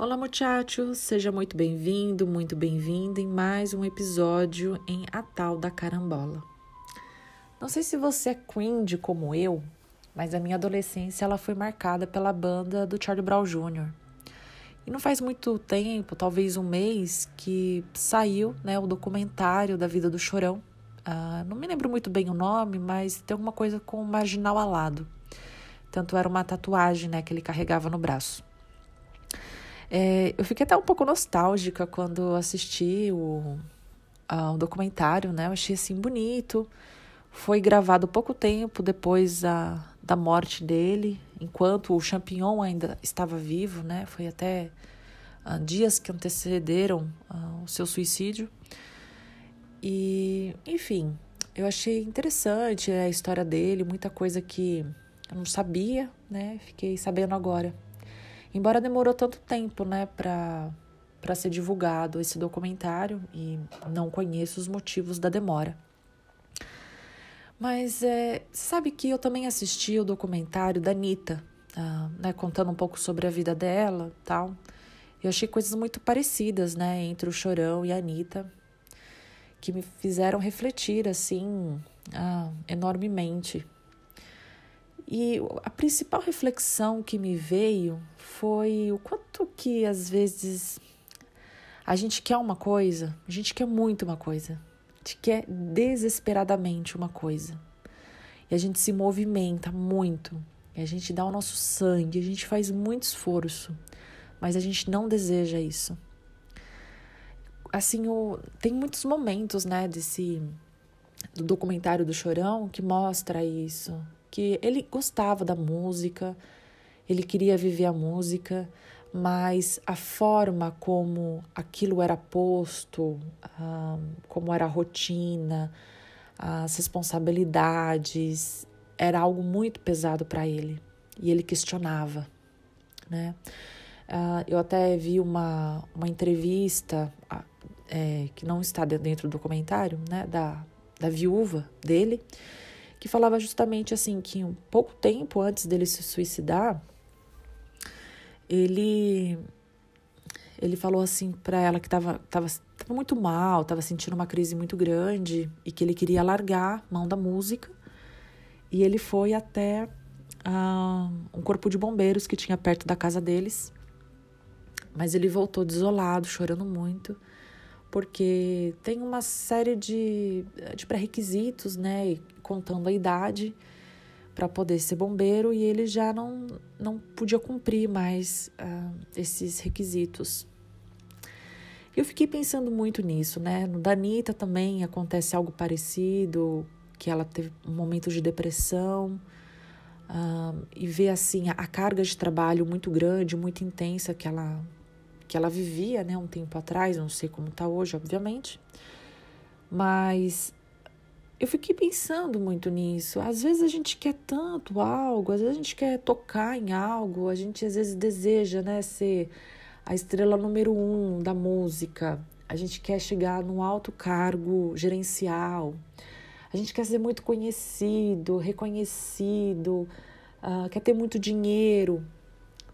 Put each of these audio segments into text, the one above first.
Olá, muchachos! Seja muito bem-vindo, muito bem-vinda em mais um episódio em A Tal da Carambola. Não sei se você é cringe como eu, mas a minha adolescência ela foi marcada pela banda do Charlie Brown Jr. E não faz muito tempo, talvez um mês, que saiu né, o documentário da vida do Chorão. Ah, não me lembro muito bem o nome, mas tem alguma coisa com marginal alado. Tanto era uma tatuagem né, que ele carregava no braço. É, eu fiquei até um pouco nostálgica quando assisti o, o documentário, né? Eu achei assim bonito. Foi gravado pouco tempo depois da, da morte dele, enquanto o Champignon ainda estava vivo, né? Foi até uh, dias que antecederam uh, o seu suicídio. E, enfim, eu achei interessante a história dele, muita coisa que eu não sabia, né? Fiquei sabendo agora. Embora demorou tanto tempo, né, para para ser divulgado esse documentário e não conheço os motivos da demora. Mas é, sabe que eu também assisti o documentário da Anitta, uh, né, contando um pouco sobre a vida dela tal. Eu achei coisas muito parecidas, né, entre o Chorão e a Anitta, que me fizeram refletir, assim, uh, enormemente e a principal reflexão que me veio foi o quanto que às vezes a gente quer uma coisa, a gente quer muito uma coisa, a gente quer desesperadamente uma coisa. E a gente se movimenta muito, e a gente dá o nosso sangue, a gente faz muito esforço, mas a gente não deseja isso. Assim, o, tem muitos momentos, né, desse do documentário do Chorão que mostra isso, que ele gostava da música, ele queria viver a música, mas a forma como aquilo era posto, como era a rotina, as responsabilidades, era algo muito pesado para ele e ele questionava, né? Uh, eu até vi uma, uma entrevista é, que não está dentro do documentário, né, da, da viúva dele, que falava justamente assim que um pouco tempo antes dele se suicidar, ele ele falou assim para ela que estava tava, tava muito mal, estava sentindo uma crise muito grande e que ele queria largar mão da música. E ele foi até uh, um corpo de bombeiros que tinha perto da casa deles. Mas ele voltou desolado, chorando muito porque tem uma série de, de pré-requisitos, né, contando a idade para poder ser bombeiro e ele já não, não podia cumprir mais uh, esses requisitos. Eu fiquei pensando muito nisso, né? No Danita também acontece algo parecido, que ela teve um momento de depressão uh, e vê assim a, a carga de trabalho muito grande, muito intensa que ela que ela vivia, né, um tempo atrás, não sei como está hoje, obviamente. Mas eu fiquei pensando muito nisso. Às vezes a gente quer tanto algo, às vezes a gente quer tocar em algo, a gente às vezes deseja, né, ser a estrela número um da música. A gente quer chegar num alto cargo gerencial. A gente quer ser muito conhecido, reconhecido, uh, quer ter muito dinheiro,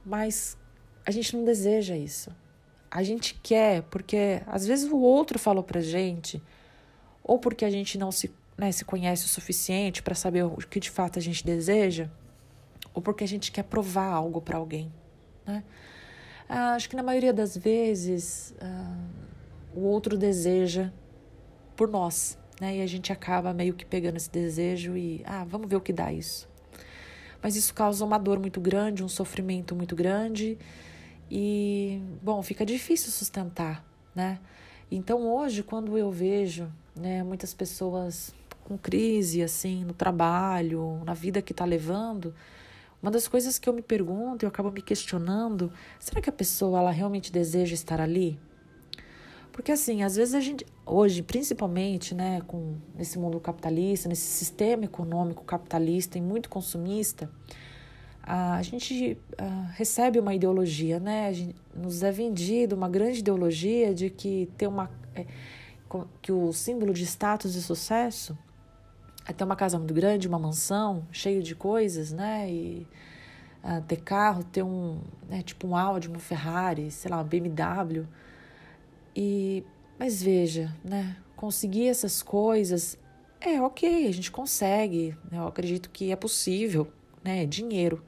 mas a gente não deseja isso. A gente quer porque às vezes o outro falou pra gente, ou porque a gente não se, né, se conhece o suficiente para saber o que de fato a gente deseja, ou porque a gente quer provar algo para alguém. Né? Ah, acho que na maioria das vezes ah, o outro deseja por nós, né? E a gente acaba meio que pegando esse desejo e, ah, vamos ver o que dá isso. Mas isso causa uma dor muito grande, um sofrimento muito grande e, bom, fica difícil sustentar, né? Então, hoje, quando eu vejo né, muitas pessoas com crise, assim, no trabalho, na vida que está levando, uma das coisas que eu me pergunto, eu acabo me questionando, será que a pessoa ela realmente deseja estar ali? Porque assim, às vezes a gente, hoje, principalmente, né, com nesse mundo capitalista, nesse sistema econômico capitalista e muito consumista, a gente uh, recebe uma ideologia, né? Nos é vendido uma grande ideologia de que ter uma é, que o símbolo de status e sucesso é ter uma casa muito grande, uma mansão cheia de coisas, né? E uh, ter carro, ter um, né, tipo um Audi, uma Ferrari, sei lá, uma BMW. E, mas veja, né, conseguir essas coisas é ok, a gente consegue. Né, eu acredito que é possível, né, é dinheiro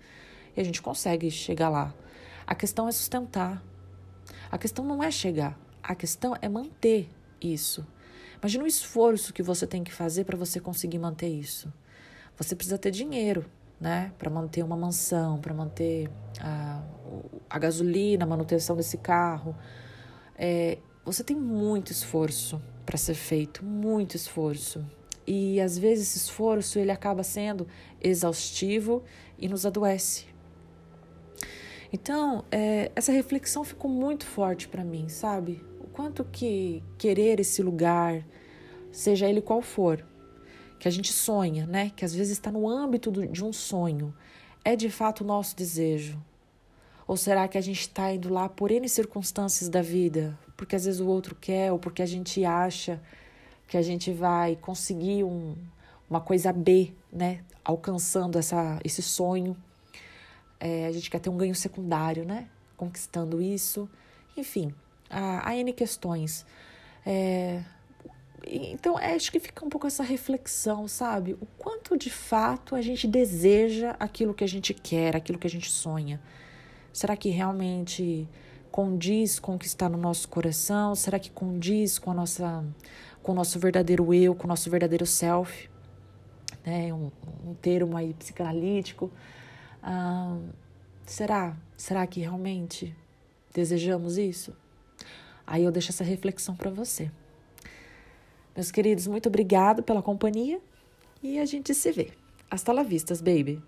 e a gente consegue chegar lá. A questão é sustentar. A questão não é chegar, a questão é manter isso. Imagina o esforço que você tem que fazer para você conseguir manter isso. Você precisa ter dinheiro, né? Para manter uma mansão, para manter a, a gasolina, a manutenção desse carro. É, você tem muito esforço para ser feito, muito esforço. E às vezes esse esforço ele acaba sendo exaustivo e nos adoece. Então, é, essa reflexão ficou muito forte para mim, sabe? O quanto que querer esse lugar, seja ele qual for, que a gente sonha, né? Que às vezes está no âmbito do, de um sonho, é de fato o nosso desejo? Ou será que a gente está indo lá por N circunstâncias da vida? Porque às vezes o outro quer, ou porque a gente acha que a gente vai conseguir um, uma coisa B, né? Alcançando essa, esse sonho. É, a gente quer ter um ganho secundário, né? Conquistando isso. Enfim, há, N questões. É, então, é, acho que fica um pouco essa reflexão, sabe? O quanto de fato a gente deseja aquilo que a gente quer, aquilo que a gente sonha. Será que realmente condiz com o que está no nosso coração? Será que condiz com a nossa com o nosso verdadeiro eu, com o nosso verdadeiro self? Né? Um, um termo aí psicanalítico. Ah, será? Será que realmente desejamos isso? Aí eu deixo essa reflexão para você. Meus queridos, muito obrigado pela companhia e a gente se vê. Hasta la vistas, baby!